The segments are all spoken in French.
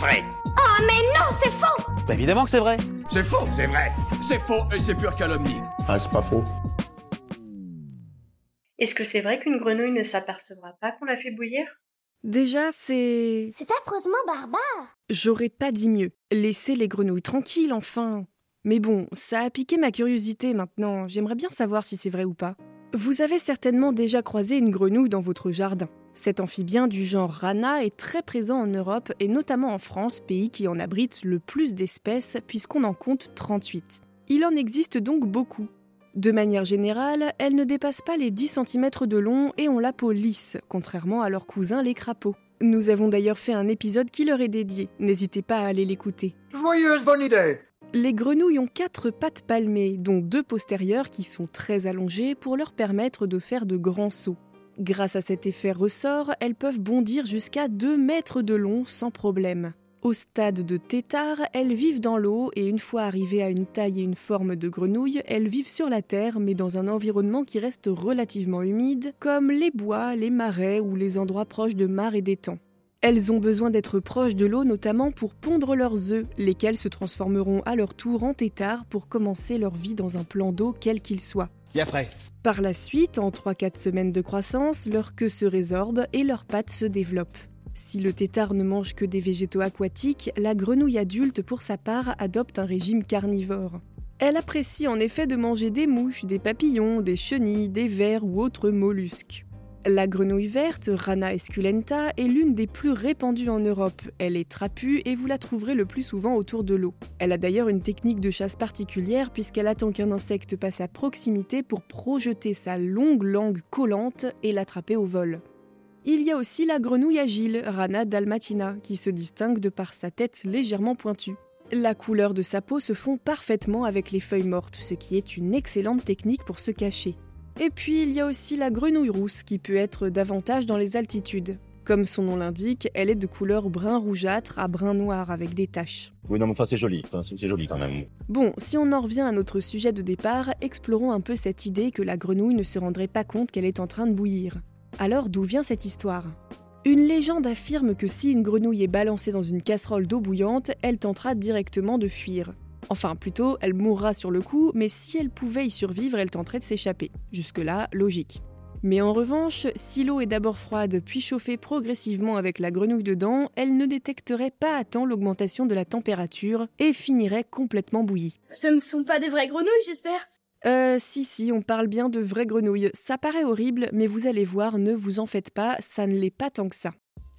vrai. Oh mais non, c'est faux Bah évidemment que c'est vrai. C'est faux, c'est vrai. C'est faux et c'est pure calomnie. Ah, c'est pas faux. Est-ce que c'est vrai qu'une grenouille ne s'apercevra pas qu'on la fait bouillir? Déjà, c'est. C'est affreusement barbare J'aurais pas dit mieux. Laissez les grenouilles tranquilles, enfin. Mais bon, ça a piqué ma curiosité maintenant. J'aimerais bien savoir si c'est vrai ou pas. Vous avez certainement déjà croisé une grenouille dans votre jardin. Cet amphibien du genre Rana est très présent en Europe et notamment en France, pays qui en abrite le plus d'espèces puisqu'on en compte 38. Il en existe donc beaucoup. De manière générale, elle ne dépasse pas les 10 cm de long et ont la peau lisse, contrairement à leurs cousins les crapauds. Nous avons d'ailleurs fait un épisode qui leur est dédié, n'hésitez pas à aller l'écouter. Joyeuse bonne idée. Les grenouilles ont quatre pattes palmées, dont deux postérieures qui sont très allongées pour leur permettre de faire de grands sauts. Grâce à cet effet ressort, elles peuvent bondir jusqu'à 2 mètres de long sans problème. Au stade de tétard, elles vivent dans l'eau et une fois arrivées à une taille et une forme de grenouille, elles vivent sur la terre mais dans un environnement qui reste relativement humide, comme les bois, les marais ou les endroits proches de mares et d'étangs. Elles ont besoin d'être proches de l'eau notamment pour pondre leurs œufs, lesquels se transformeront à leur tour en tétards pour commencer leur vie dans un plan d'eau quel qu'il soit. Par la suite, en 3-4 semaines de croissance, leur queue se résorbe et leurs pattes se développent. Si le tétard ne mange que des végétaux aquatiques, la grenouille adulte, pour sa part, adopte un régime carnivore. Elle apprécie en effet de manger des mouches, des papillons, des chenilles, des vers ou autres mollusques. La grenouille verte, Rana esculenta, est l'une des plus répandues en Europe. Elle est trapue et vous la trouverez le plus souvent autour de l'eau. Elle a d'ailleurs une technique de chasse particulière puisqu'elle attend qu'un insecte passe à proximité pour projeter sa longue langue collante et l'attraper au vol. Il y a aussi la grenouille agile, Rana dalmatina, qui se distingue de par sa tête légèrement pointue. La couleur de sa peau se fond parfaitement avec les feuilles mortes, ce qui est une excellente technique pour se cacher. Et puis il y a aussi la grenouille rousse qui peut être davantage dans les altitudes. Comme son nom l'indique, elle est de couleur brun rougeâtre à brun noir avec des taches. Oui, non, mais enfin, c'est joli. Enfin, c'est c'est joli quand même. Bon, si on en revient à notre sujet de départ, explorons un peu cette idée que la grenouille ne se rendrait pas compte qu'elle est en train de bouillir. Alors d'où vient cette histoire? Une légende affirme que si une grenouille est balancée dans une casserole d'eau bouillante, elle tentera directement de fuir. Enfin, plutôt, elle mourra sur le coup, mais si elle pouvait y survivre, elle tenterait de s'échapper. Jusque-là, logique. Mais en revanche, si l'eau est d'abord froide puis chauffée progressivement avec la grenouille dedans, elle ne détecterait pas à temps l'augmentation de la température et finirait complètement bouillie. Ce ne sont pas des vraies grenouilles, j'espère? Euh, si, si, on parle bien de vraies grenouilles. Ça paraît horrible, mais vous allez voir, ne vous en faites pas, ça ne l'est pas tant que ça.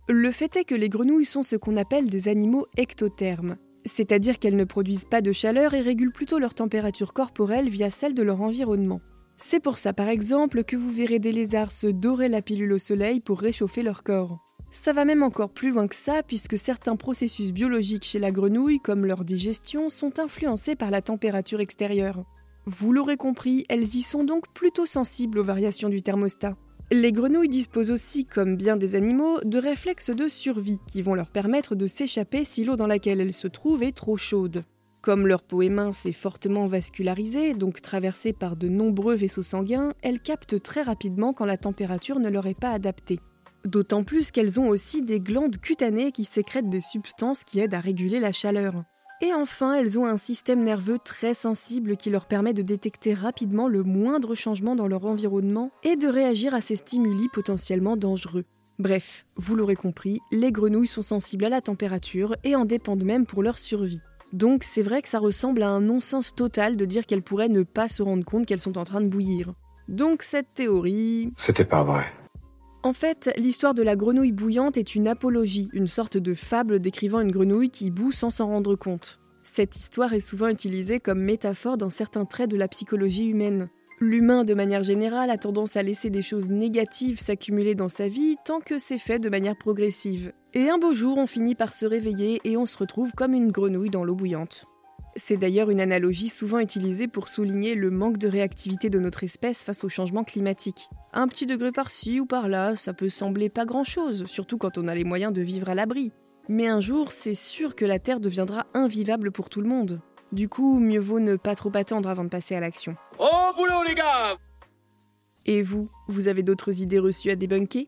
Le fait est que les grenouilles sont ce qu'on appelle des animaux ectothermes. C'est-à-dire qu'elles ne produisent pas de chaleur et régulent plutôt leur température corporelle via celle de leur environnement. C'est pour ça par exemple que vous verrez des lézards se dorer la pilule au soleil pour réchauffer leur corps. Ça va même encore plus loin que ça puisque certains processus biologiques chez la grenouille, comme leur digestion, sont influencés par la température extérieure. Vous l'aurez compris, elles y sont donc plutôt sensibles aux variations du thermostat. Les grenouilles disposent aussi, comme bien des animaux, de réflexes de survie qui vont leur permettre de s'échapper si l'eau dans laquelle elles se trouvent est trop chaude. Comme leur peau est mince et fortement vascularisée, donc traversée par de nombreux vaisseaux sanguins, elles captent très rapidement quand la température ne leur est pas adaptée. D'autant plus qu'elles ont aussi des glandes cutanées qui sécrètent des substances qui aident à réguler la chaleur. Et enfin, elles ont un système nerveux très sensible qui leur permet de détecter rapidement le moindre changement dans leur environnement et de réagir à ces stimuli potentiellement dangereux. Bref, vous l'aurez compris, les grenouilles sont sensibles à la température et en dépendent même pour leur survie. Donc c'est vrai que ça ressemble à un non-sens total de dire qu'elles pourraient ne pas se rendre compte qu'elles sont en train de bouillir. Donc cette théorie... C'était pas vrai. En fait, l'histoire de la grenouille bouillante est une apologie, une sorte de fable décrivant une grenouille qui bout sans s'en rendre compte. Cette histoire est souvent utilisée comme métaphore d'un certain trait de la psychologie humaine. L'humain, de manière générale, a tendance à laisser des choses négatives s'accumuler dans sa vie tant que c'est fait de manière progressive. Et un beau jour, on finit par se réveiller et on se retrouve comme une grenouille dans l'eau bouillante. C'est d'ailleurs une analogie souvent utilisée pour souligner le manque de réactivité de notre espèce face au changement climatique. Un petit degré par-ci ou par-là, ça peut sembler pas grand-chose, surtout quand on a les moyens de vivre à l'abri. Mais un jour, c'est sûr que la Terre deviendra invivable pour tout le monde. Du coup, mieux vaut ne pas trop attendre avant de passer à l'action. Au boulot, les gars Et vous, vous avez d'autres idées reçues à débunker?